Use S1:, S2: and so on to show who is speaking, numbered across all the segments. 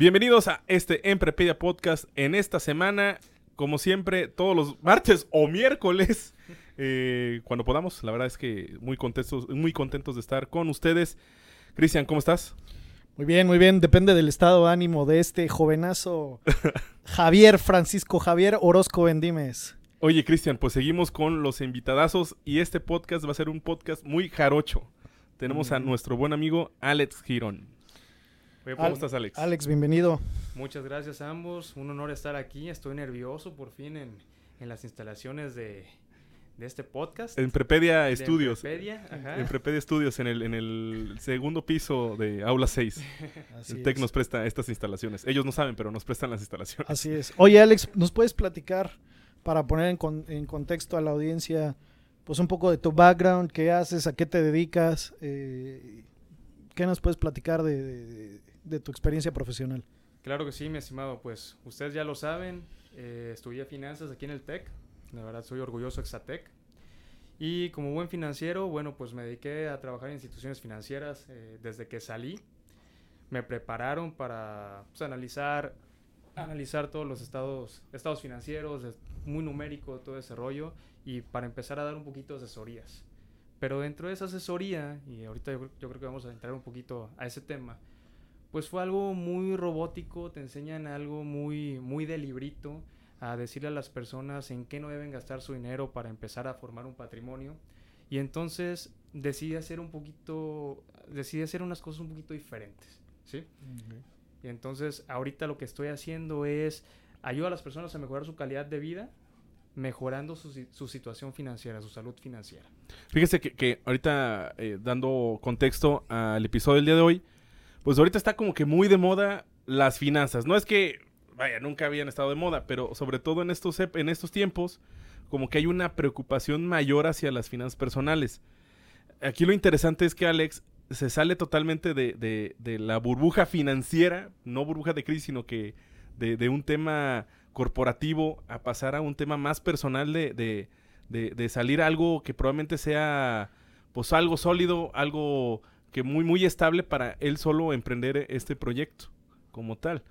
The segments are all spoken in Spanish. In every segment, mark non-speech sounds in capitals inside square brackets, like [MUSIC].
S1: Bienvenidos a este Emprepedia Podcast. En esta semana, como siempre, todos los martes o miércoles, eh, cuando podamos. La verdad es que muy contentos, muy contentos de estar con ustedes. Cristian, ¿cómo estás?
S2: Muy bien, muy bien. Depende del estado de ánimo de este jovenazo [LAUGHS] Javier Francisco Javier Orozco Bendimes.
S1: Oye, Cristian, pues seguimos con los invitadazos y este podcast va a ser un podcast muy jarocho. Tenemos a nuestro buen amigo Alex Girón. Oye, ¿Cómo
S2: Al-
S1: estás, Alex?
S2: Alex, bienvenido.
S3: Muchas gracias a ambos. Un honor estar aquí. Estoy nervioso por fin en, en las instalaciones de, de este podcast.
S1: En Prepedia
S3: De
S1: Estudios.
S3: Emprepedia, ajá.
S1: En Prepedia Estudios, en el, en el segundo piso de Aula 6. [LAUGHS]
S2: Así
S1: el TEC nos presta estas instalaciones. Ellos no saben, pero nos prestan las instalaciones.
S2: Así es. Oye, Alex, ¿nos puedes platicar para poner en, con- en contexto a la audiencia, pues un poco de tu background, qué haces, a qué te dedicas, eh, qué nos puedes platicar de, de- de tu experiencia profesional?
S3: Claro que sí, mi estimado. Pues ustedes ya lo saben. eh, estudié finanzas aquí en el TEC. La verdad, soy orgulloso Exatec. Y como buen financiero, bueno, pues me dediqué a trabajar en instituciones financieras eh, desde que salí. Me prepararon para pues, analizar, analizar todos los estados, estados financieros, muy numérico todo ese rollo, y para empezar a dar un poquito de asesorías. Pero dentro de esa asesoría, y ahorita yo, yo creo que vamos a entrar un poquito a ese tema, pues fue algo muy robótico, te enseñan algo muy, muy de librito, a decirle a las personas en qué no deben gastar su dinero para empezar a formar un patrimonio. Y entonces decidí hacer un poquito, decidí hacer unas cosas un poquito diferentes, ¿sí? Y entonces ahorita lo que estoy haciendo es ayudar a las personas a mejorar su calidad de vida, mejorando su, su situación financiera, su salud financiera.
S1: Fíjese que, que ahorita, eh, dando contexto al episodio del día de hoy, pues ahorita está como que muy de moda las finanzas. No es que, vaya, nunca habían estado de moda, pero sobre todo en estos, en estos tiempos, como que hay una preocupación mayor hacia las finanzas personales. Aquí lo interesante es que Alex se sale totalmente de, de- la burbuja financiera, no burbuja de crisis, sino que de, de un tema corporativo a pasar a un tema más personal de, de, salir algo que probablemente sea pues algo sólido, algo que muy muy estable para él solo emprender este proyecto como tal.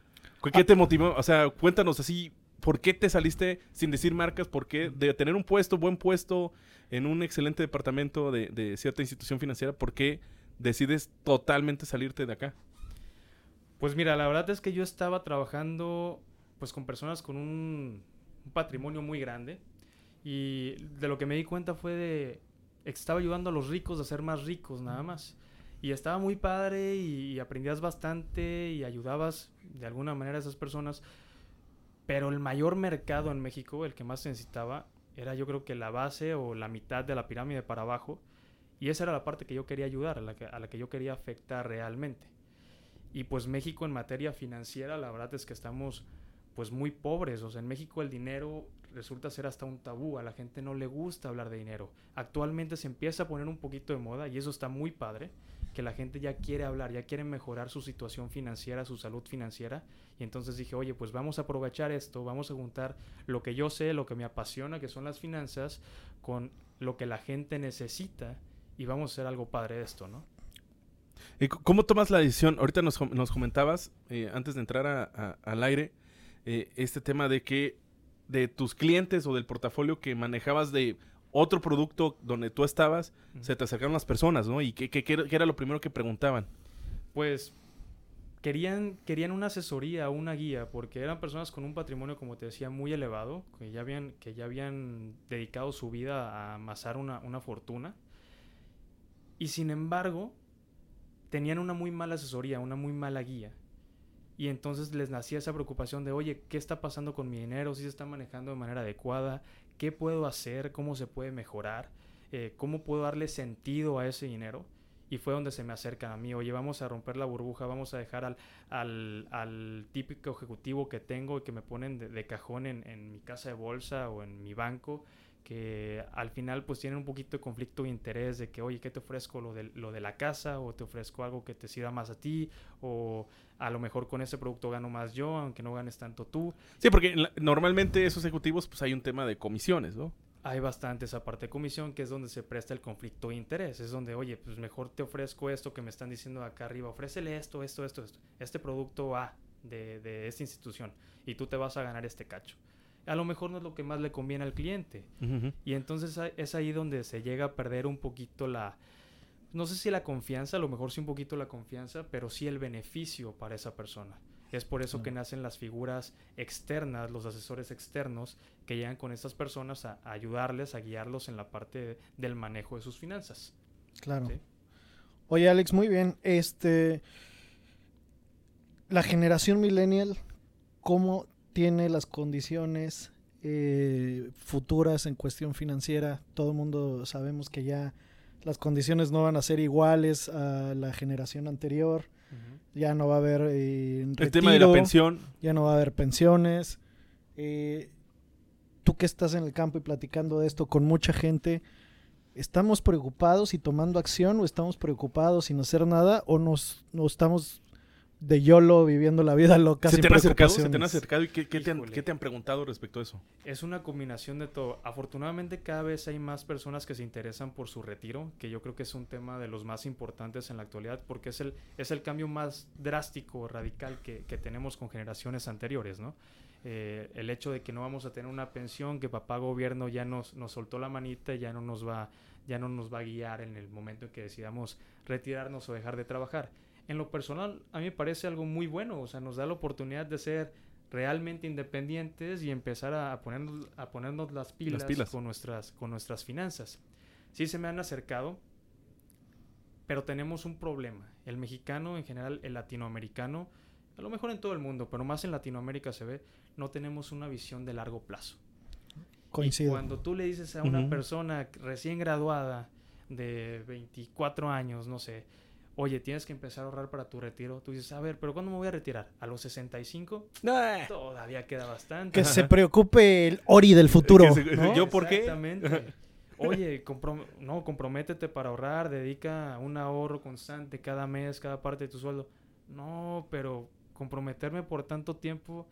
S1: ¿Qué qué te motivó? O sea, cuéntanos así, ¿por qué te saliste sin decir marcas? ¿Por qué de tener un puesto, buen puesto en un excelente departamento de, de cierta institución financiera, por qué decides totalmente salirte de acá?
S3: Pues mira, la verdad es que yo estaba trabajando pues con personas con un, un patrimonio muy grande y de lo que me di cuenta fue de estaba ayudando a los ricos a ser más ricos nada más. Y estaba muy padre y, aprendías bastante y ayudabas de alguna manera a esas personas. Pero el mayor mercado en México, el que más se necesitaba, era yo creo que la base o la mitad de la pirámide para abajo. Y esa era la parte que yo quería ayudar, a la que, a la que yo quería afectar realmente. Y pues México en materia financiera, la verdad es que estamos pues muy pobres. O sea, en México el dinero resulta ser hasta un tabú. A la gente no le gusta hablar de dinero. Actualmente se empieza a poner un poquito de moda y eso está muy padre. Que la gente ya quiere hablar, ya quiere mejorar su situación financiera, su salud financiera. Y entonces dije, oye, pues vamos a aprovechar esto, vamos a juntar lo que yo sé, lo que me apasiona, que son las finanzas, con lo que la gente necesita y vamos a hacer algo padre de esto, ¿no?
S1: ¿Y ¿Cómo tomas la decisión? Ahorita nos, com- nos comentabas, eh, antes de entrar al aire, eh, este tema de que de tus clientes o del portafolio que manejabas de otro producto donde tú estabas, se te acercaron las personas, ¿no? ¿Y qué, qué- qué era- qué era lo primero que preguntaban?
S3: Pues querían, querían una asesoría, una guía, porque eran personas con un patrimonio, como te decía, muy elevado, que ya habían, que ya habían dedicado su vida a amasar una, una fortuna. Y sin embargo, tenían una muy mala asesoría, una muy mala guía. Y entonces les nacía esa preocupación de, oye, ¿qué está pasando con mi dinero? ¿Si se está manejando de manera adecuada? Qué puedo hacer, cómo se puede mejorar, eh, cómo puedo darle sentido a ese dinero. Y fue donde se me acercan a mí, oye, vamos a romper la burbuja, vamos a dejar al, al, al típico ejecutivo que tengo y que me ponen de, de cajón en, en mi casa de bolsa o en mi banco que al final pues tienen un poquito de conflicto de interés de que, oye, ¿qué te ofrezco? Lo de, lo de la casa o te ofrezco algo que te sirva más a ti o a lo mejor con ese producto gano más yo, aunque no ganes tanto tú.
S1: Sí, porque la- normalmente esos ejecutivos pues hay un tema de comisiones, ¿no?
S3: Hay bastante esa parte de comisión que es donde se presta el conflicto de interés. Es donde, oye, pues mejor te ofrezco esto que me están diciendo acá arriba, ofrécele esto, esto, esto, esto, este producto A de, de esta institución y tú te vas a ganar este cacho. A lo mejor no es lo que más le conviene al cliente. Y entonces es ahí donde se llega a perder un poquito la, no sé si la confianza, a lo mejor sí un poquito la confianza, pero sí el beneficio para esa persona. Es por eso que nacen las figuras externas, los asesores externos, que llegan con estas personas a, a ayudarles, a guiarlos en la parte del manejo de sus finanzas.
S2: Claro.
S3: Sí.
S2: Oye, Alex, muy bien. Este. La generación millennial, ¿cómo tiene las condiciones eh, futuras en cuestión financiera? Todo el mundo sabemos que ya las condiciones no van a ser iguales a la generación anterior. Ya no va a haber eh,
S1: El tema de la pensión.
S2: ya no va a haber pensiones. Eh, tú que estás en el campo y platicando de esto con mucha gente, ¿estamos preocupados y tomando acción o estamos preocupados sin hacer nada o nos, o estamos de YOLO viviendo la vida loca
S1: ¿Se
S2: sin
S1: te han acercado? ¿Se te han acercado? ¿Y qué, qué te han, qué te han preguntado respecto a eso?
S3: Es una combinación de todo. Afortunadamente cada vez hay más personas que se interesan por su retiro, que yo creo que es un tema de los más importantes en la actualidad, porque es el, es el cambio más drástico, radical que, que tenemos con generaciones anteriores, ¿no? Eh, el hecho de que no vamos a tener una pensión, que papá gobierno ya nos, nos soltó la manita y ya no nos va, ya no nos va a guiar en el momento en que decidamos retirarnos o dejar de trabajar. En lo personal, a mí me parece algo muy bueno, o sea, nos da la oportunidad de ser realmente independientes y empezar a, a ponernos, a ponernos las pilas,
S1: pilas.
S3: Con, nuestras, con nuestras finanzas. Sí se me han acercado, pero tenemos un problema. El mexicano, en general, el latinoamericano, a lo mejor en todo el mundo, pero más en Latinoamérica se ve, no tenemos una visión de largo plazo. Y
S2: Coincido.
S3: cuando tú le dices a una persona recién graduada de 24 años, no sé, oye, tienes que empezar a ahorrar para tu retiro, tú dices, a ver, pero ¿cuándo me voy a retirar? ¿A los 65? Todavía queda bastante.
S2: Que se preocupe el Ori del futuro.
S1: Que se-
S2: ¿no?
S1: yo- por qué?
S3: Exactamente. [LAUGHS] Oye, comprom- no, comprométete para ahorrar, dedica un ahorro constante cada mes, cada parte de tu sueldo. No, pero comprometerme por tanto tiempo,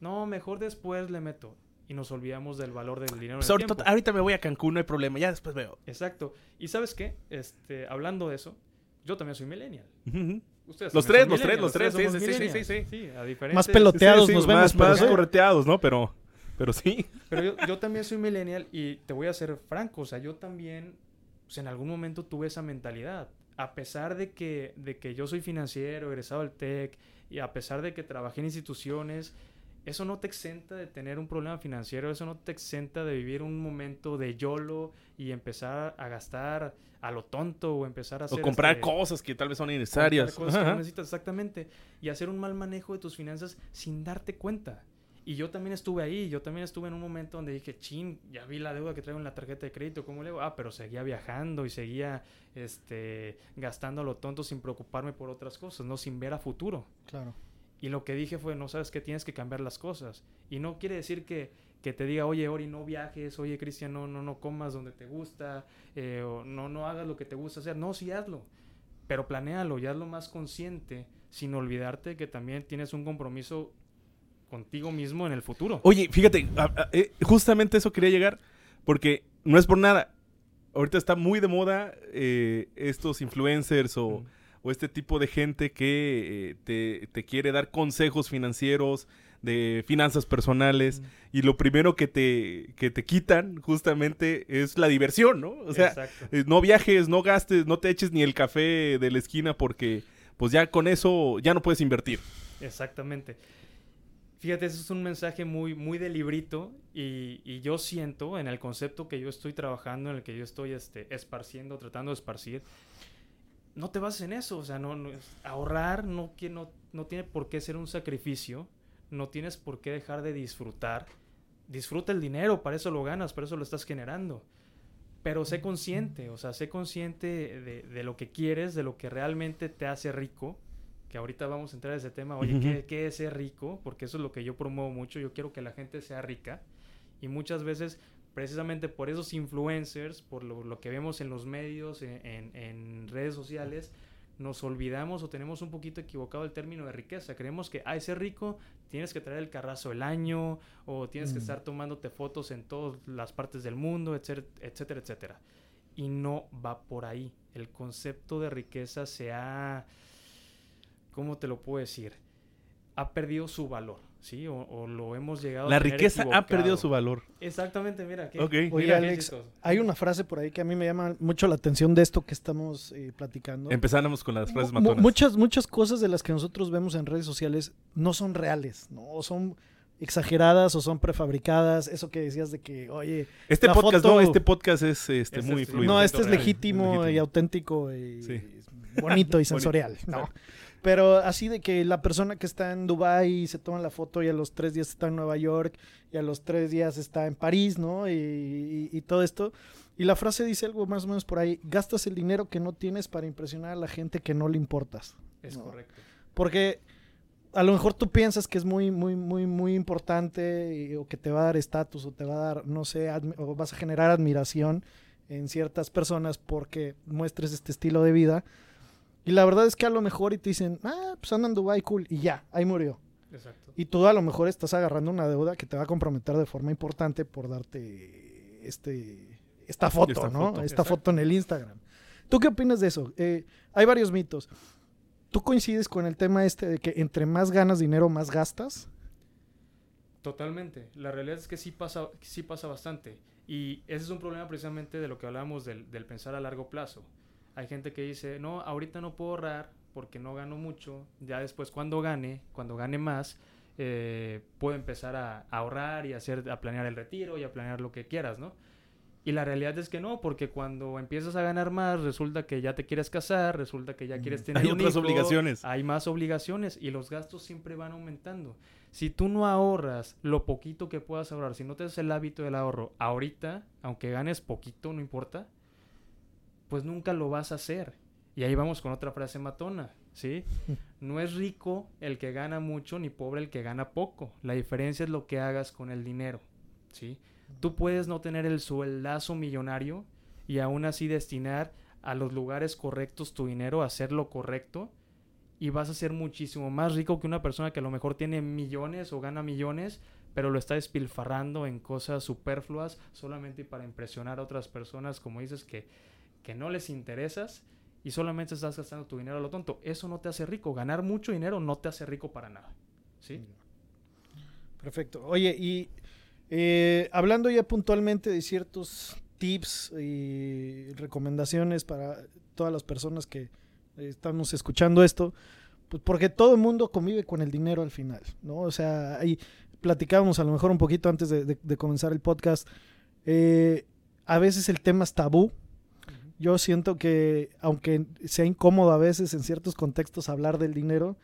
S3: no, mejor después le meto. Y nos olvidamos del valor del dinero. en
S1: Pues
S3: el
S1: ahorita me voy a Cancún, no hay problema. Ya después veo.
S3: Exacto. Y sabes qué, este, hablando de eso, yo también soy millennial.
S1: Ujú.
S3: Ustedes
S1: Los tres, los tres, los tres, sí, sí, sí, sí,
S3: millennials.
S1: sí, sí.
S3: a diferentes-
S2: Más peloteados
S1: Sí, sí,
S2: nos
S1: más,
S2: pero
S1: más
S2: sí.
S1: correteados, ¿no? Pero, pero sí.
S3: Pero yo, yo también soy millennial y te voy a ser franco, o sea, yo también pues, en algún momento tuve esa mentalidad. A pesar de que, de que yo soy financiero, egresado del TEC, y a pesar de que trabajé en instituciones, eso no te exenta de tener un problema financiero, eso no te exenta de vivir un momento de YOLO y empezar a gastar a lo tonto o empezar a hacer...
S1: O comprar
S3: este,
S1: cosas que tal vez son innecesarias.
S3: cosas que no necesitas exactamente y hacer un mal manejo de tus finanzas sin darte cuenta. Y yo también estuve ahí, yo también estuve en un momento donde dije, chin, ya vi la deuda que traigo en la tarjeta de crédito, ¿cómo le hago? Ah, pero seguía viajando y seguía este, gastando a lo tonto sin preocuparme por otras cosas, ¿no? Sin ver a futuro.
S2: Claro.
S3: Y lo que dije fue, no sabes que tienes que cambiar las cosas. Y no quiere decir que, que te diga, oye, Ori, no viajes, oye, Cristian, no, no, no comas donde te gusta, eh, o no, no hagas lo que te gusta hacer. No, sí hazlo. Pero planéalo y hazlo más consciente, sin olvidarte que también tienes un compromiso contigo mismo en el futuro.
S1: Oye, fíjate, eh, justamente eso quería llegar, porque no es por nada. Ahorita está muy de moda eh, estos influencers o,
S3: Mm.
S1: O este tipo de gente que eh, te, te quiere dar consejos financieros, de finanzas personales,
S3: Mm.
S1: y lo primero que te, que te quitan justamente es la diversión, ¿no? O sea,
S3: Exacto.
S1: eh, no viajes, no gastes, no te eches ni el café de la esquina porque pues ya con eso ya no puedes invertir.
S3: Exactamente. Fíjate, ese es un mensaje muy, muy de librito y, y yo siento en el concepto que yo estoy trabajando, en el que yo estoy este, esparciendo, tratando de esparcir, no te bases en eso, o sea, no, no- ahorrar no, no, no tiene por qué ser un sacrificio, no tienes por qué dejar de disfrutar, disfruta el dinero, para eso lo ganas, para eso lo estás generando. Pero sé consciente, o sea, sé consciente de, de lo que quieres, de lo que realmente te hace rico que ahorita vamos a entrar a ese tema, oye, ¿qué, ¿qué, es ser rico? Porque eso es lo que yo promuevo mucho, yo quiero que la gente sea rica y muchas veces precisamente por esos influencers, por lo, lo que vemos en los medios, en, en, en, redes sociales, nos olvidamos o tenemos un poquito equivocado el término de riqueza. Creemos que, ay, ser rico, tienes que traer el carrazo el año o tienes mm. que estar tomándote fotos en todas las partes del mundo, etcétera, etcétera, etcétera. Y no va por ahí. El concepto de riqueza se ha ¿cómo te lo puedo decir? Ha perdido su valor, ¿sí? O, lo hemos llegado
S1: La
S3: a tener
S1: riqueza
S3: equivocado.
S1: ha perdido su valor.
S3: Exactamente, mira. Qué,
S1: Ok.
S2: Oye,
S3: mira
S2: Alex, hay una frase por ahí que a mí me llama mucho la atención de esto que estamos eh, platicando.
S1: Empezáramos con las frases matonas.
S2: Muchas, muchas cosas de las que nosotros vemos en redes sociales no son reales, ¿no? O son exageradas o son prefabricadas. Eso que decías de que, oye,
S1: este
S2: la
S1: podcast,
S2: foto-
S1: no, este podcast es este,
S3: Este
S1: muy
S3: es-
S1: fluido.
S2: no, este es legítimo,
S1: legítimo.
S2: y auténtico y
S1: Sí.
S2: bonito y [LAUGHS] sensorial, ¿no? Pero así de que la persona que está en Dubai se toma la foto y a los tres días está en Nueva York y a los tres días está en París, ¿no? Y, y- y todo esto. Y la frase dice algo más o menos por ahí, gastas el dinero que no tienes para impresionar a la gente que no le importas.
S3: Es
S2: No.
S3: correcto.
S2: Porque a lo mejor tú piensas que es muy, muy, muy, muy importante y- o que te va a dar estatus o te va a dar, no sé, o vas a generar admiración en ciertas personas porque muestres este estilo de vida. Y la verdad es que a lo mejor y te dicen, ah, pues anda en Dubai, cool, y ya, ahí murió.
S3: Exacto.
S2: Y tú a lo mejor estás agarrando una deuda que te va a comprometer de forma importante por darte este, esta foto,
S1: Esta
S2: ¿no?
S1: foto.
S2: Esta
S3: Exacto.
S2: foto en el Instagram. ¿Tú qué opinas de eso? Eh, hay varios mitos. ¿Tú coincides con el tema este de que entre más ganas dinero, más gastas?
S3: Totalmente. La realidad es que sí pasa, sí pasa bastante. Y ese es un problema precisamente de lo que hablábamos del, del pensar a largo plazo. Hay gente que dice, no, ahorita no puedo ahorrar porque no gano mucho. Ya después cuando gane, cuando gane más, eh, puedo empezar a, a ahorrar y a, hacer, a planear el retiro y a planear lo que quieras, ¿no? Y la realidad es que no, porque cuando empiezas a ganar más, resulta que ya te quieres casar, resulta que ya quieres [LAUGHS] tener
S1: Hay
S3: un
S1: otras
S3: hijo,
S1: obligaciones.
S3: hay más obligaciones y los gastos siempre van aumentando. Si tú no ahorras lo poquito que puedas ahorrar, si no te haces el hábito del ahorro ahorita, aunque ganes poquito, no importa, pues nunca lo vas a hacer. Y ahí vamos con otra frase matona, ¿sí? [LAUGHS] No es rico el que gana mucho ni pobre el que gana poco. La diferencia es lo que hagas con el dinero, ¿sí? Tú puedes no tener el sueldazo millonario y aún así destinar a los lugares correctos tu dinero, hacer lo correcto y vas a ser muchísimo más rico que una persona que a lo mejor tiene millones o gana millones, pero lo está despilfarrando en cosas superfluas solamente para impresionar a otras personas, como dices, que, que no les interesas y solamente estás gastando tu dinero a lo tonto. Eso no te hace rico. Ganar mucho dinero no te hace rico para nada. ¿Sí?
S2: Perfecto. Oye, y eh, hablando ya puntualmente de ciertos tips y recomendaciones para todas las personas que eh, estamos escuchando esto, pues porque todo el mundo convive con el dinero al final, ¿no? O sea, ahí platicábamos a lo mejor un poquito antes de comenzar el podcast. eh, a veces el tema es tabú. Yo siento que, aunque sea incómodo a veces en ciertos contextos hablar del dinero,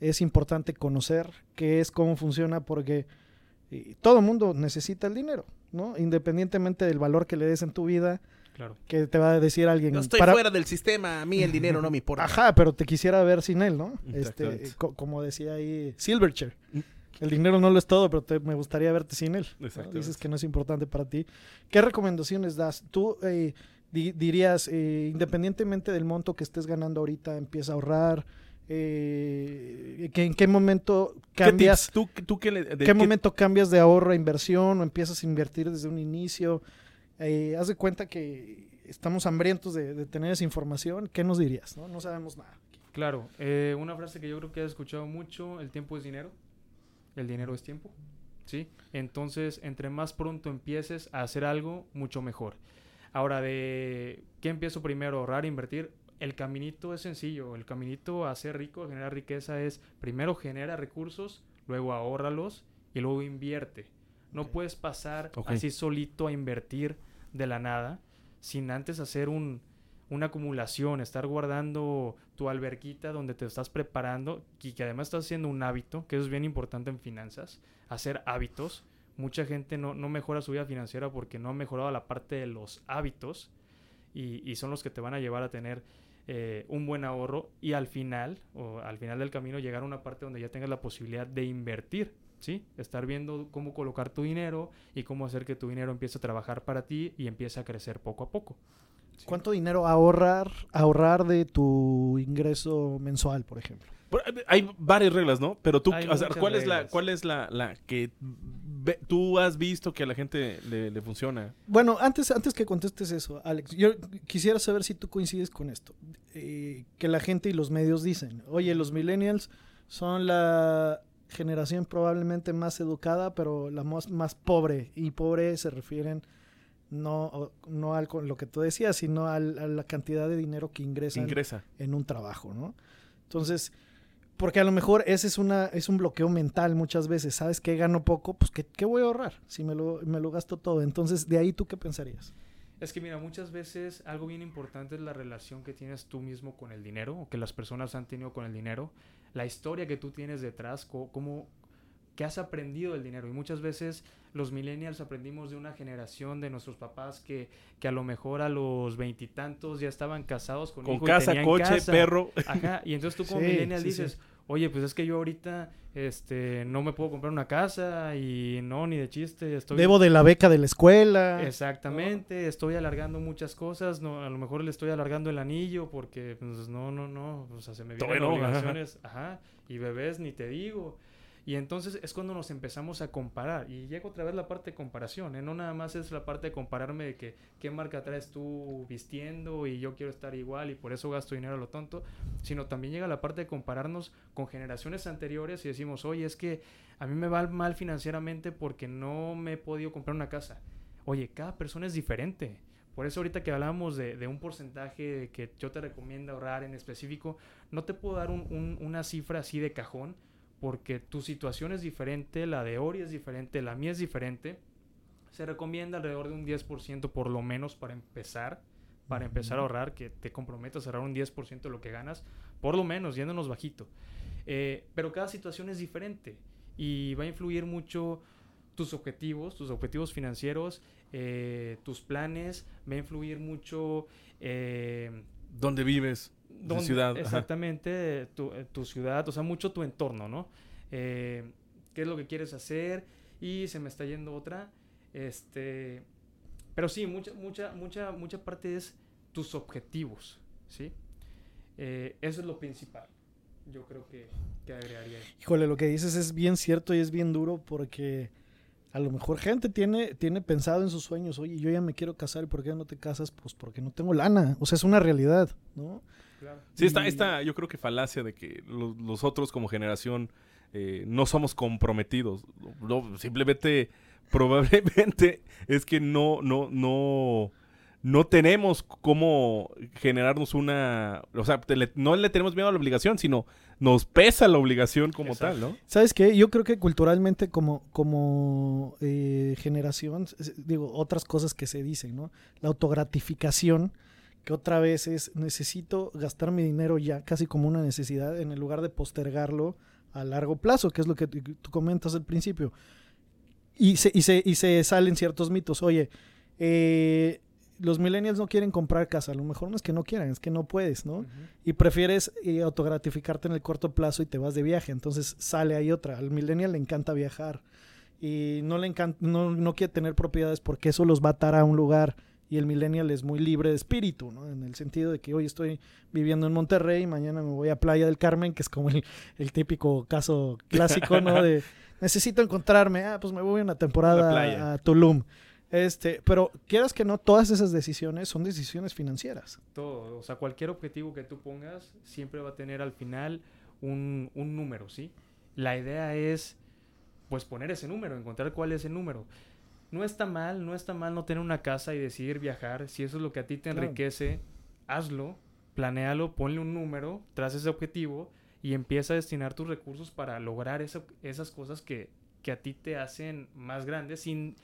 S2: es importante conocer qué es, cómo funciona, porque eh, todo el mundo necesita el dinero, ¿no? Independientemente del valor que le des en tu vida,
S3: Claro.
S2: que te va a decir alguien.
S4: Yo estoy
S2: para-
S4: fuera del sistema, a mí el dinero no me importa.
S2: Ajá, pero te quisiera ver sin él, ¿no? Este, eh, co- como decía ahí Silverchair. El dinero no lo es todo, pero te- me gustaría verte sin él. ¿no?
S1: Exactamente.
S2: Dices que no es importante para ti. ¿Qué recomendaciones das? Tú eh, di- dirías, eh, independientemente del monto que estés ganando ahorita, empieza a ahorrar. Eh, que ¿En qué momento
S1: ¿Qué
S2: cambias?
S1: ¿Tú, tú qué le- de
S2: ¿Qué
S1: qué-
S2: momento cambias de ahorro a inversión o empiezas a invertir desde un inicio? Eh, haz de cuenta que estamos hambrientos de, de tener esa información. ¿Qué nos dirías? No, no sabemos nada.
S3: Claro, eh, una frase que yo creo que has escuchado mucho, el tiempo es dinero, el dinero es tiempo, ¿sí? Entonces, entre más pronto empieces a hacer algo, mucho mejor. Ahora, de qué empiezo primero, ahorrar, invertir, el caminito es sencillo, el caminito a ser rico, a generar riqueza es, primero genera recursos, luego ahórralos y luego invierte. No puedes pasar así solito a invertir de la nada sin antes hacer un, una acumulación, estar guardando tu alberquita donde te estás preparando y que además estás haciendo un hábito, que eso es bien importante en finanzas, hacer hábitos, mucha gente no, no mejora su vida financiera porque no ha mejorado la parte de los hábitos y, y son los que te van a llevar a tener eh, un buen ahorro y al final, o al final del camino, llegar a una parte donde ya tengas la posibilidad de invertir, ¿sí? Estar viendo cómo colocar tu dinero y cómo hacer que tu dinero empiece a trabajar para ti y empiece a crecer poco a poco. Sí.
S2: ¿Cuánto dinero ahorrar, ahorrar de tu ingreso mensual, por ejemplo?
S1: Hay varias reglas, ¿no? Pero tú, o sea, ¿cuál es la, cuál es la, la que ve- tú has visto que a la gente le, le funciona?
S2: Bueno, antes, antes que contestes eso, Alex, yo quisiera saber si tú coincides con esto. Eh, que la gente y los medios dicen, oye, los millennials son la generación probablemente más educada, pero la más, más pobre. Y pobre se refieren no, no al con lo que tú decías, sino al- a la cantidad de dinero que ingresan
S1: Ingresa.
S2: en un trabajo, ¿no? Entonces, porque a lo mejor ese es una es un bloqueo mental muchas veces, ¿sabes qué gano poco? Pues ¿qué, qué voy a ahorrar si me lo, me lo gasto todo? Entonces, de ahí tú qué pensarías?
S3: Es que mira, muchas veces algo bien importante es la relación que tienes tú mismo con el dinero o que las personas han tenido con el dinero, la historia que tú tienes detrás, cómo que has aprendido del dinero y muchas veces los millennials aprendimos de una generación de nuestros papás que, que a lo mejor a los veintitantos ya estaban casados con,
S1: Con
S3: hijo y
S1: casa,
S3: tenían
S1: coche,
S3: casa.
S1: perro.
S3: Ajá, y entonces tú como
S2: Sí,
S3: millennial
S2: sí, sí.
S3: dices, oye, pues es que yo ahorita este, no me puedo comprar una casa y no, ni de chiste, estoy...
S2: Debo de la beca de la escuela.
S3: Exactamente, estoy alargando muchas cosas, no, a lo mejor le estoy alargando el anillo porque pues no, no, no, o sea, se me vienen
S1: no, ajá.
S3: obligaciones, ajá, y bebés ni te digo. Y entonces es cuando nos empezamos a comparar. Y llega otra vez la parte de comparación, ¿eh? No nada más es la parte de compararme de que qué marca traes tú vistiendo y yo quiero estar igual y por eso gasto dinero a lo tonto, sino también llega la parte de compararnos con generaciones anteriores y decimos, oye, es que a mí me va mal financieramente porque no me he podido comprar una casa. Oye, cada persona es diferente. Por eso ahorita que hablábamos de, de un porcentaje que yo te recomiendo ahorrar en específico, no te puedo dar un- una cifra así de cajón porque tu situación es diferente, la de Ori es diferente, la mía es diferente. Se recomienda alrededor de un 10% por lo menos para empezar, para empezar a ahorrar, que te comprometas a ahorrar un 10% de lo que ganas, por lo menos, yéndonos bajito. Eh, pero cada situación es diferente y va a influir mucho tus objetivos, tus objetivos financieros, eh, tus planes, va a influir mucho eh,
S1: ¿Dónde vives?
S3: Dónde-
S1: ciudad.
S3: Exactamente, tu, eh, tu ciudad, o sea, mucho tu entorno, ¿no? Eh, ¿Qué es lo que quieres hacer? Y se me está yendo otra. Este, pero sí, mucha, mucha, mucha, mucha parte es tus objetivos, ¿sí? Eh, eso es lo principal. Yo creo que, que agregaría. ahí.
S2: Híjole, lo que dices es bien cierto y es bien duro porque a lo mejor gente tiene, tiene pensado en sus sueños, oye, yo ya me quiero casar y ¿por qué no te casas? Pues porque no tengo lana. O sea, es una realidad, ¿no?
S3: Claro.
S1: Sí, está esta, yo creo que falacia de que los, los otros como generación eh, no somos comprometidos. No, simplemente, [LAUGHS] probablemente es que no, no, no, no tenemos cómo generarnos una, o sea, te le- no le tenemos miedo a la obligación, sino nos pesa la obligación como
S3: Exacto.
S1: tal, ¿no?
S2: ¿Sabes qué? Yo creo que culturalmente como, como eh, generación, digo, otras cosas que se dicen, ¿no? La autogratificación, que otra vez es, necesito gastar mi dinero ya, casi como una necesidad, en el lugar de postergarlo a largo plazo, que es lo que tú tú comentas al principio. Y se, y se, y se salen ciertos mitos. Oye, eh, los millennials no quieren comprar casa. A lo mejor no es que no quieran, es que no puedes, ¿no? Y prefieres eh, autogratificarte en el corto plazo y te vas de viaje. Entonces sale ahí otra. Al millennial le encanta viajar y no le encanta, no, no quiere tener propiedades porque eso los va a atar a un lugar. Y el millennial es muy libre de espíritu, ¿no? En el sentido de que hoy estoy viviendo en Monterrey, mañana me voy a Playa del Carmen, que es como el, el típico caso clásico, ¿no? [LAUGHS] De necesito encontrarme, ah, pues me voy una temporada a Tulum. Este, pero quieras que no, todas esas decisiones son decisiones financieras.
S3: Todo, o sea, cualquier objetivo que tú pongas siempre va a tener al final un, un número, ¿sí? La idea es, pues, poner ese número, encontrar cuál es el número. No está mal, no está mal no tener una casa y decidir viajar. Si eso es lo que a ti te
S2: Claro.
S3: enriquece, hazlo, planéalo, ponle un número tras ese objetivo y empieza a destinar tus recursos para lograr esas cosas que, que a ti te hacen más grandes sin,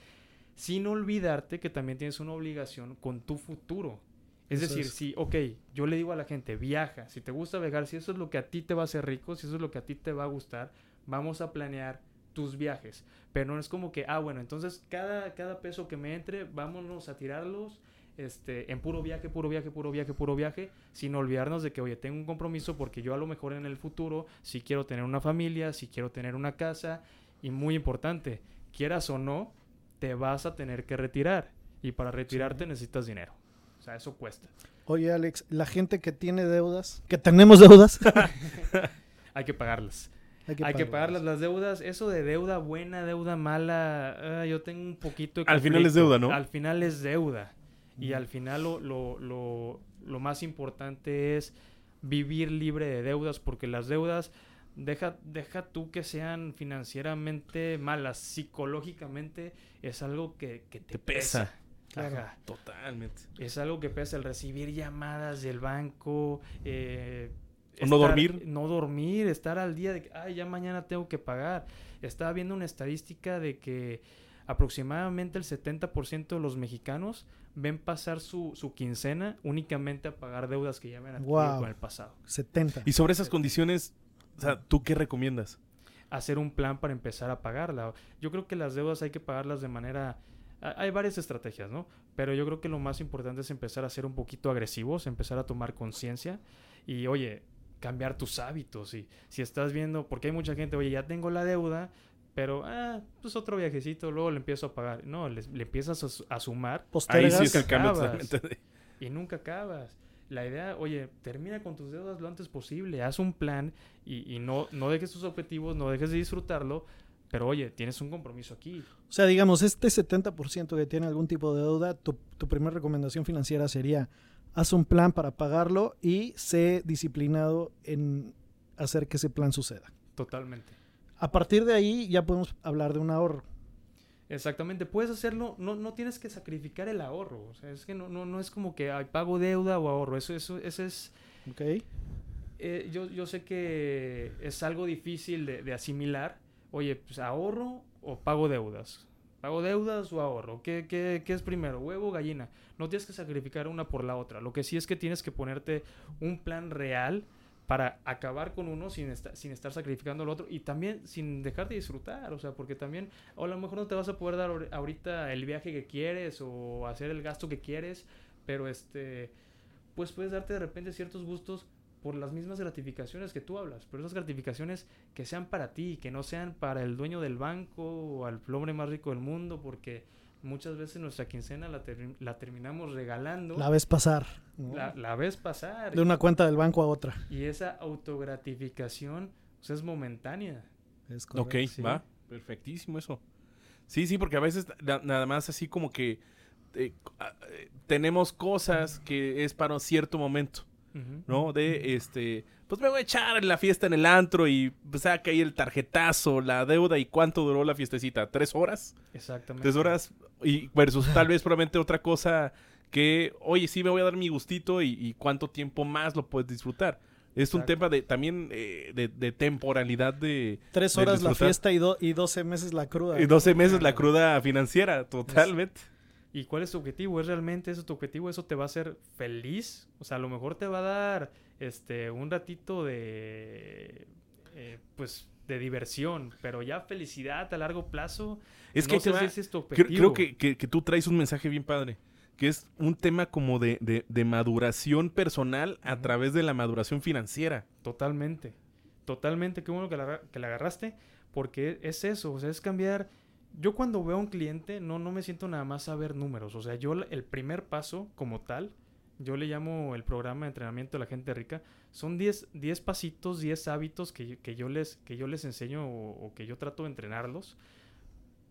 S3: sin olvidarte que también tienes una obligación con tu futuro. Es
S2: Eso
S3: decir,
S2: es.
S3: si, ok, yo le digo a la gente, viaja, si te gusta viajar, si eso es lo que a ti te va a hacer rico, si eso es lo que a ti te va a gustar, vamos a planear tus viajes. Pero no es como que, ah, bueno, entonces cada, cada peso que me entre, vámonos a tirarlos este, en puro viaje, puro viaje, puro viaje, puro viaje, sin olvidarnos de que, oye, tengo un compromiso porque yo a lo mejor en el futuro, si quiero tener una familia, si quiero tener una casa, y muy importante, quieras o no, te vas a tener que retirar. Y para retirarte necesitas dinero. O sea, eso cuesta.
S2: Oye, Alex, la gente que tiene deudas, que tenemos deudas, [LAUGHS]
S3: Hay que pagarlas.
S2: hay
S3: Hay que pagarlas las deudas. Eso de deuda buena, deuda mala, ah, yo tengo un poquito de
S1: Al final es deuda, ¿no?
S3: Al final es deuda. Y al final lo, lo, lo, lo más importante es vivir libre de deudas, porque las deudas, deja, deja tú que sean financieramente malas, psicológicamente es algo que, que te,
S1: Te pesa.
S2: Claro.
S3: Ajá.
S1: Totalmente.
S3: Es algo que pesa el recibir llamadas del banco. eh,
S1: O no dormir.
S3: No dormir, estar al día de que, ay, ya mañana tengo que pagar. Estaba viendo una estadística de que aproximadamente el 70% de los mexicanos ven pasar su, su quincena únicamente a pagar deudas que ya habían adquirido
S2: Wow.
S3: con el pasado.
S2: 70.
S1: Y sobre esas condiciones, o sea, ¿tú qué recomiendas?
S3: hacer un plan para empezar a pagarla. Yo creo que las deudas hay que pagarlas de manera... ha- Hay varias estrategias, ¿no? Pero yo creo que lo más importante es empezar a ser un poquito agresivos, empezar a tomar conciencia y, oye, cambiar tus hábitos. Y si estás viendo, porque hay mucha gente, oye, ya tengo la deuda, pero, ah, pues otro viajecito, luego le empiezo a pagar. No, le, le empiezas a, su- a sumar
S1: Ahí
S2: Postergas.
S1: sí es el cambio totalmente.
S3: y nunca acabas. La idea, oye, termina con tus deudas lo antes posible, haz un plan y, y no, no dejes tus objetivos, no dejes de disfrutarlo, pero oye, tienes un compromiso aquí.
S2: O sea, digamos, este 70% que tiene algún tipo de deuda, tu, tu primera recomendación financiera sería, haz un plan para pagarlo y sé disciplinado en hacer que ese plan suceda.
S3: Totalmente.
S2: A partir de ahí ya podemos hablar de un ahorro.
S3: Exactamente, puedes hacerlo, no, no tienes que sacrificar el ahorro, o sea, es que no, no, no es como que ay, pago deuda o ahorro, eso, eso, eso es,
S2: ¿Ok?
S3: eh, yo, yo sé que es algo difícil de, de asimilar. Oye, pues ahorro o pago deudas. ¿Pago deudas o ahorro? ¿Qué, qué, qué es primero? ¿Huevo o gallina? No tienes que sacrificar una por la otra. Lo que sí es que tienes que ponerte un plan real para acabar con uno sin, esta- sin estar sacrificando el otro y también sin dejar de disfrutar. O sea, porque también o a lo mejor no te vas a poder dar ahor- ahorita el viaje que quieres o hacer el gasto que quieres, pero este, pues puedes darte de repente ciertos gustos por las mismas gratificaciones que tú hablas, pero esas gratificaciones que sean para ti, que no sean para el dueño del banco o al hombre más rico del mundo, porque muchas veces nuestra quincena la, ter- la terminamos regalando,
S2: La ves pasar. ¿no?
S3: la ves pasar.
S2: De una cuenta del banco a otra.
S3: Y esa autogratificación pues, es momentánea.
S2: Es
S1: Ok,
S2: correcto.
S3: Sí.
S1: va. Perfectísimo eso. Sí, sí, porque a veces na- nada más así como que eh, ah, eh, tenemos cosas que es para un cierto momento, ¿no? De este, pues me voy a echar la fiesta en el antro y pues, saca ahí el tarjetazo, la deuda y cuánto duró la fiestecita, tres horas,
S3: Exactamente.
S1: tres horas y versus tal vez probablemente otra cosa que, oye, sí me voy a dar mi gustito y, y cuánto tiempo más lo puedes disfrutar. Es un tema de también eh, de, de temporalidad de
S2: Tres
S1: de
S2: horas la fiesta y, do- y 12 meses la cruda.
S1: Y 12 meses la cruda financiera, totalmente.
S3: ¿Y cuál es tu objetivo? ¿Es realmente eso tu objetivo? ¿Eso te va a hacer feliz? O sea, a lo mejor te va a dar este un ratito de eh, pues de diversión, pero ya felicidad a largo plazo.
S1: Es que
S3: no sé si ese es tu
S1: Creo,
S3: objetivo.
S1: creo que, que- que tú traes un mensaje bien padre, que es un tema como de, de- de maduración personal a través de la maduración financiera.
S3: Totalmente. Totalmente. Qué bueno que la, que la agarraste. Porque es eso. O sea, es cambiar. Yo cuando veo a un cliente no, no me siento nada más a ver números. O sea, yo el primer paso como tal, yo le llamo el programa de entrenamiento de la gente rica, son 10, 10 pasitos, 10 hábitos que, que yo, les, que yo les enseño o, que yo trato de entrenarlos.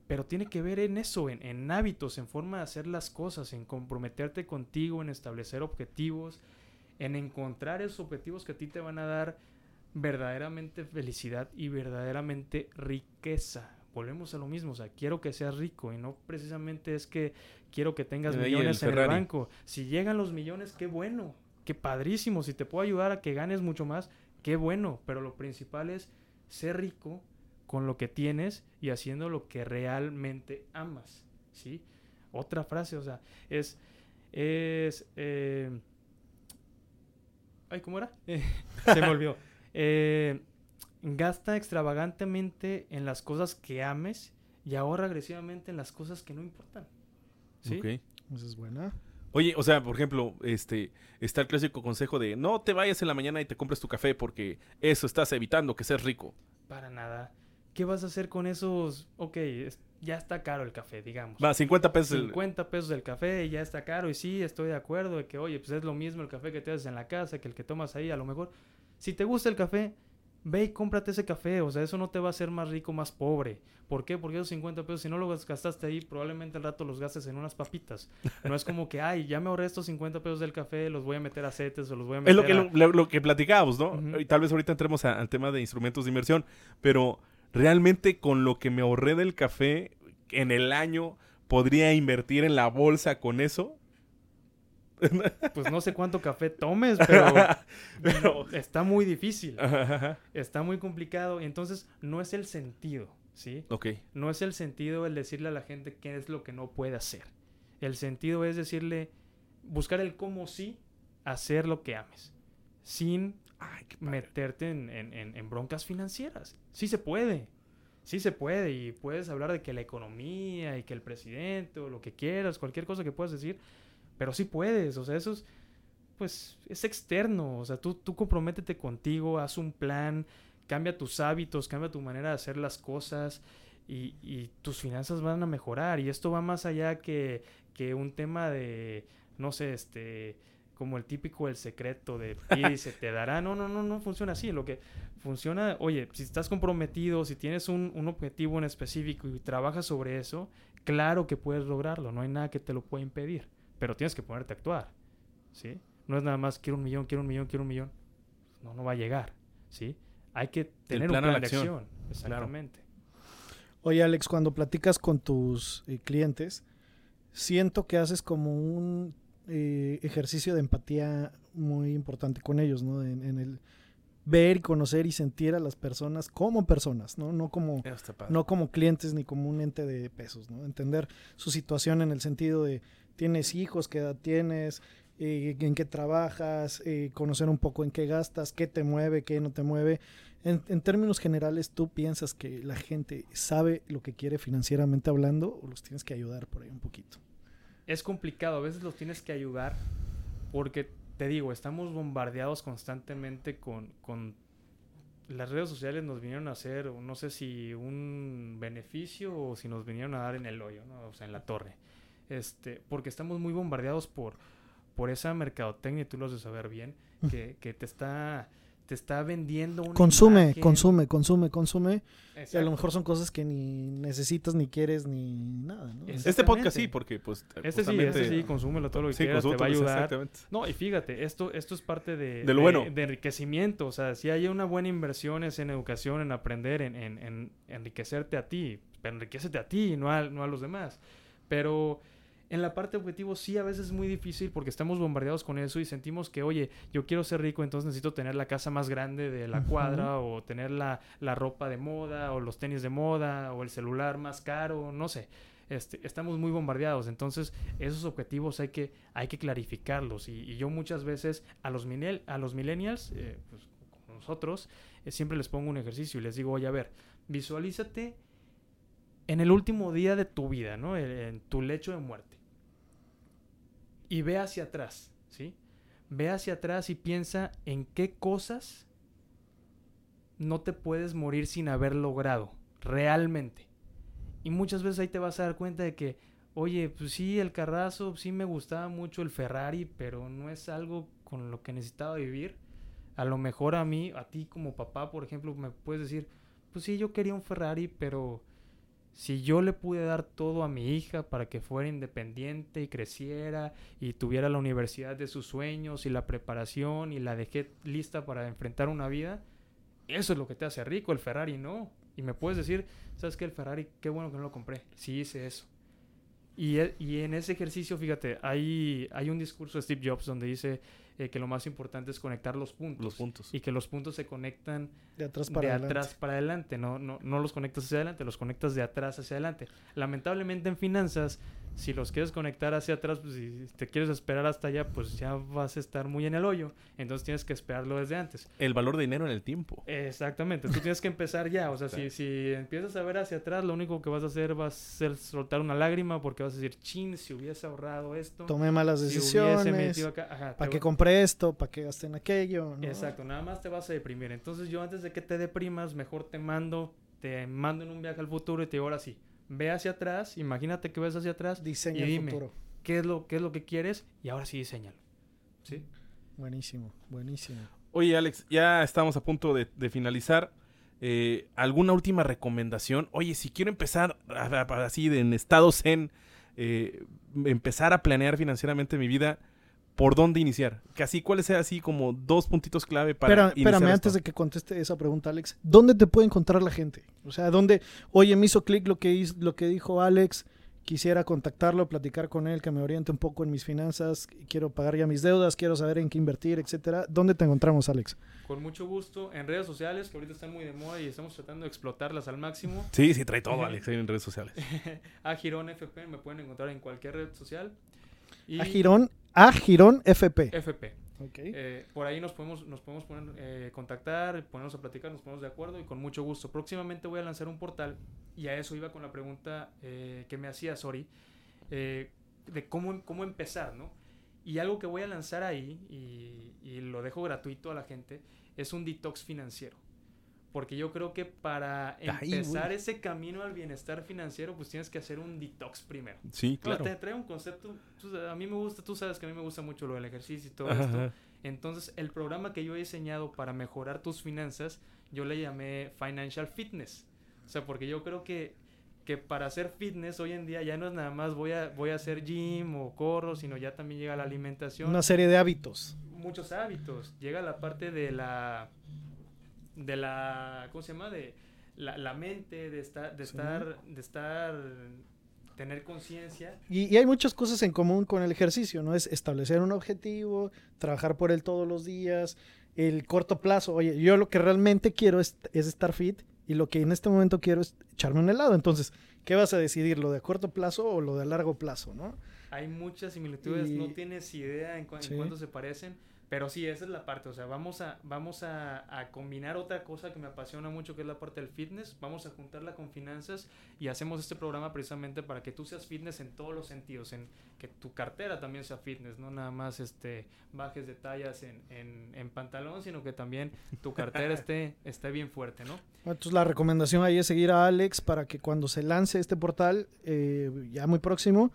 S3: Pero tiene que ver en eso, en hábitos, en forma de hacer las cosas, en comprometerte contigo, en establecer objetivos, en encontrar esos objetivos que a ti te van a dar verdaderamente felicidad y verdaderamente riqueza. Volvemos a lo mismo, o sea, quiero que seas rico y no precisamente es que quiero que tengas
S1: el
S3: millones en el banco. Si llegan los millones, qué bueno, qué padrísimo. Si te puedo ayudar a que ganes mucho más, qué bueno. Pero lo principal es ser rico con lo que tienes y haciendo lo que realmente amas, ¿sí? Otra frase, o sea, es, es, eh, ay, ¿cómo era? Eh, [LAUGHS] se me olvidó. [LAUGHS] Eh, gasta extravagantemente en las cosas que ames y ahorra agresivamente en las cosas que no importan. ¿Sí?
S1: Ok.
S2: Esa es buena.
S1: Oye, o sea, por ejemplo, este, está el clásico consejo de no te vayas en la mañana y te compres tu café porque eso estás evitando que seas rico.
S3: Para nada. ¿Qué vas a hacer con esos? Ok, es- ya está caro el café, digamos.
S1: Va, 50 pesos. el-
S3: 50 pesos el café y ya está caro. Y sí, estoy de acuerdo de que, oye, pues es lo mismo el café que te haces en la casa que el que tomas ahí. A lo mejor, si te gusta el café, ve y cómprate ese café. O sea, eso no te va a hacer más rico, más pobre. ¿Por qué? Porque esos 50 pesos, si no los gastaste ahí, probablemente al rato los gastes en unas papitas. No es como que, ay, ya me ahorré estos 50 pesos del café, los voy a meter a CETES o los voy a meter [LAUGHS]
S1: Es lo que,
S3: a...
S1: lo, que platicábamos, ¿no? Y tal vez ahorita entremos a- al tema de instrumentos de inversión, pero realmente con lo que me ahorré del café en el año, ¿podría invertir en la bolsa con eso? [LAUGHS]
S3: Pues no sé cuánto café tomes, pero, [LAUGHS]
S1: Pero-
S3: está muy difícil.
S1: Ajá, ajá.
S3: Está muy complicado. Entonces no es el sentido, ¿sí?
S1: ok.
S3: No es el sentido el decirle a la gente qué es lo que no puede hacer. El sentido es decirle, buscar el cómo sí hacer lo que ames, sin
S1: Ay,
S3: meterte en- en broncas financieras. Sí se puede, sí se puede y puedes hablar de que la economía y que el presidente o lo que quieras, cualquier cosa que puedas decir, pero sí puedes, o sea, eso es, pues, es externo, o sea, tú, tú comprométete contigo, haz un plan, cambia tus hábitos, cambia tu manera de hacer las cosas y, y tus finanzas van a mejorar y esto va más allá que, que un tema de, no sé, este como el típico el secreto de [LAUGHS] pide y se te dará. No, no, no, no funciona así. Lo que funciona, oye, si estás comprometido, si tienes un, un objetivo en específico y trabajas sobre eso, claro que puedes lograrlo. No hay nada que te lo pueda impedir. Pero tienes que ponerte a actuar. ¿Sí? No es nada más quiero un millón, quiero un millón, quiero un millón. No, no va a llegar. ¿Sí? Hay que tener
S1: plan
S3: un plan de
S1: acción.
S3: acción. Exactamente.
S2: Oye, Alex, cuando platicas con tus eh, clientes, siento que haces como un eh, ejercicio de empatía muy importante con ellos, ¿no? En, en el ver y conocer y sentir a las personas como personas, ¿no? No como, no como clientes ni como un ente de pesos, ¿no? Entender su situación en el sentido de tienes hijos, qué edad tienes, eh, en qué trabajas, eh, conocer un poco en qué gastas, qué te mueve, qué no te mueve. En, términos generales, ¿tú piensas que la gente sabe lo que quiere financieramente hablando o los tienes que ayudar por ahí un poquito?
S3: es complicado, a veces los tienes que ayudar porque te digo, estamos bombardeados constantemente con, con las redes sociales nos vinieron a hacer, no sé si un beneficio o si nos vinieron a dar en el hoyo, ¿no? o sea, en la torre. Este, porque estamos muy bombardeados por, por esa mercadotecnia, y tú lo has de saber bien, que, que te está te está vendiendo una
S2: Consume,
S3: imagen.
S2: consume, consume, consume. Y a lo mejor son cosas que ni necesitas, ni quieres, ni nada, ¿no?
S3: Es-
S1: Este podcast sí, porque pues...
S3: Este sí, este sí, consúmelo todo lo que
S1: Sí,
S3: quieras, te va a ayudar. No, y fíjate, esto, esto es parte de,
S1: De lo bueno.
S3: de enriquecimiento. O sea, si hay una buena inversión es en educación, en aprender, en, en- en enriquecerte a ti. Pero enriquecete a ti, no a, no a los demás. Pero en la parte objetivo sí a veces es muy difícil porque estamos bombardeados con eso y sentimos que, oye, yo quiero ser rico, entonces necesito tener la casa más grande de la cuadra o tener la, la ropa de moda o los tenis de moda o el celular más caro, no sé. Este, estamos muy bombardeados, entonces esos objetivos hay que, hay que clarificarlos y, y yo muchas veces a los, millennial- a los millennials, eh, pues, como nosotros, eh, siempre les pongo un ejercicio y les digo, oye, a ver, visualízate en el último día de tu vida, ¿no? En, en tu lecho de muerte. Y ve hacia atrás, ¿sí? Ve hacia atrás y piensa en qué cosas no te puedes morir sin haber logrado, realmente. Y muchas veces ahí te vas a dar cuenta de que, oye, pues sí, el carrazo, sí me gustaba mucho el Ferrari, pero no es algo con lo que necesitaba vivir. A lo mejor a mí, a ti como papá, por ejemplo, me puedes decir, pues sí, yo quería un Ferrari, pero si yo le pude dar todo a mi hija para que fuera independiente y creciera y tuviera la universidad de sus sueños y la preparación y la dejé lista para enfrentar una vida, eso es lo que te hace rico, el Ferrari no. Y me puedes decir, ¿sabes qué? El Ferrari, qué bueno que no lo compré. Sí hice eso. Y, e- y en ese ejercicio, fíjate, hay, hay un discurso de Steve Jobs donde dice eh, que lo más importante es conectar los puntos.
S1: Los puntos.
S3: Y que los puntos se conectan
S2: De atrás para
S3: de
S2: adelante.
S3: atrás para adelante, no, no, no los conectas hacia adelante, los conectas de atrás hacia adelante. Lamentablemente en finanzas Si los quieres conectar hacia atrás, pues si te quieres esperar hasta allá, pues ya vas a estar muy en el hoyo. Entonces tienes que esperarlo desde antes.
S1: El valor de dinero en el tiempo.
S3: Exactamente, tú tienes que empezar ya. O sea, si, si empiezas a ver hacia atrás, lo único que vas a hacer va a ser soltar una lágrima porque vas a decir, chin, si hubiese ahorrado esto.
S2: Tomé malas
S3: si hubiese
S2: decisiones.
S3: metido acá", ajá,
S2: ¿Para qué compré esto? ¿Para qué gasté en aquello? ¿no?
S3: Exacto, nada más te vas a deprimir. Entonces yo antes de que te deprimas, mejor te mando, te mando en un viaje al futuro y te digo, ahora sí, ve hacia atrás, imagínate que ves hacia atrás,
S2: Diseña
S3: y
S2: el futuro.
S3: ¿qué es lo, qué es lo que quieres? Y ahora sí, diseñalo. ¿Sí?
S2: Buenísimo, buenísimo.
S1: Oye, Alex, ya estamos a punto de, de finalizar. Eh, ¿Alguna última recomendación? Oye, si quiero empezar a- a- así de, en estado zen, eh, empezar a planear financieramente mi vida, ¿por dónde iniciar? Casi, ¿cuáles sean así como dos puntitos clave para
S2: Espera,
S1: iniciar
S2: espérame,
S1: esto?
S2: antes de que conteste esa pregunta, Alex, ¿dónde te puede encontrar la gente? O sea, ¿dónde? Oye, me hizo clic lo que hizo- lo que dijo Alex. Quisiera contactarlo, platicar con él, que me oriente un poco en mis finanzas. Quiero pagar ya mis deudas, quiero saber en qué invertir, etcétera. ¿Dónde te encontramos, Alex?
S3: Con mucho gusto, en redes sociales, que ahorita están muy de moda y estamos tratando de explotarlas al máximo.
S1: Sí, sí, trae todo, [LAUGHS] Alex, ahí en redes sociales. [LAUGHS]
S3: a Girón FP, me pueden encontrar en cualquier red social. Y
S2: A Girón, a Girón FP.
S3: FP. Eh, por ahí nos podemos, nos podemos poner, eh, contactar, ponernos a platicar, nos ponemos de acuerdo y con mucho gusto. Próximamente voy a lanzar un portal y a eso iba con la pregunta eh, que me hacía Sori eh, de cómo, cómo empezar, ¿no? Y algo que voy a lanzar ahí y, y lo dejo gratuito a la gente es un detox financiero. Porque yo creo que para empezar ese camino al bienestar financiero, pues tienes que hacer un detox primero.
S1: Sí, claro.
S3: te trae un concepto, a mí me gusta, tú sabes que a mí me gusta mucho lo del ejercicio y todo
S1: Ajá,
S3: esto. Entonces, el programa que yo he diseñado para mejorar tus finanzas, yo le llamé Financial Fitness. O sea, porque yo creo que, que para hacer fitness hoy en día ya no es nada más voy a, voy a hacer gym o corro, sino ya también llega la alimentación.
S2: Una serie de hábitos.
S3: Muchos hábitos. Llega la parte de la... De la... ¿Cómo se llama? De la, la mente, de estar... De
S2: Sí.
S3: estar... De estar tener conciencia
S2: Y, y hay muchas cosas en común con el ejercicio, ¿no? Es establecer un objetivo, trabajar por él todos los días, el corto plazo. Oye, yo lo que realmente quiero es, es estar fit y lo que en este momento quiero es echarme un helado. Entonces, ¿qué vas a decidir? ¿Lo de corto plazo o lo de largo plazo, no?
S3: Hay muchas similitudes,
S2: Y-
S3: no tienes idea en, cua- en cuánto se parecen, pero sí, esa es la parte, o sea, vamos a, vamos a, a combinar otra cosa que me apasiona mucho, que es la parte del fitness, vamos a juntarla con finanzas y hacemos este programa precisamente para que tú seas fitness en todos los sentidos, en que tu cartera también sea fitness, no nada más este, bajes de tallas en, en, en pantalón, sino que también tu cartera [LAUGHS] esté, esté bien fuerte, ¿no?
S2: Entonces, la recomendación ahí es seguir a Alex para que cuando se lance este portal, eh, ya muy próximo,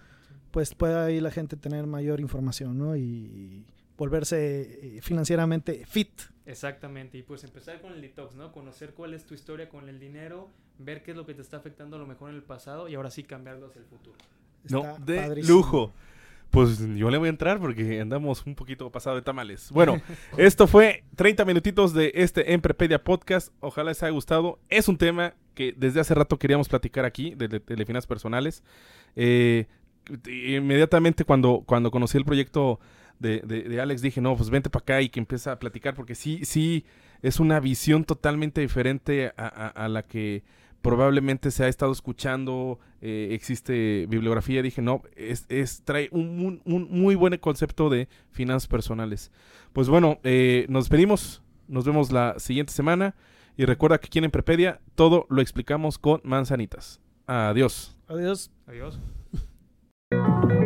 S2: pues pueda ahí la gente tener mayor información, ¿no? Y volverse eh, financieramente fit.
S3: Exactamente, y pues empezar con el detox, ¿no? Conocer cuál es tu historia con el dinero, ver qué es lo que te está afectando a lo mejor en el pasado y ahora sí cambiarlo hacia el futuro.
S1: No, de
S2: padrísimo.
S1: lujo. Pues yo le voy a entrar porque andamos un poquito pasado de tamales. Bueno, [LAUGHS] esto fue 30 minutitos de este Emprepedia Podcast. Ojalá les haya gustado. Es un tema que desde hace rato queríamos platicar aquí, de, de, de finanzas personales. Eh, inmediatamente cuando, cuando conocí el proyecto de, de- de Alex dije, no, pues vente para acá y que empiece a platicar porque sí, sí, es una visión totalmente diferente a, a- a la que probablemente se ha estado escuchando, eh, existe bibliografía, dije, no, es, es- trae un, un- un muy buen concepto de finanzas personales. Pues bueno, eh, nos despedimos, nos vemos la siguiente semana y recuerda que aquí en Emprepedia todo lo explicamos con manzanitas. Adiós.
S2: Adiós.
S3: Adiós. [LAUGHS]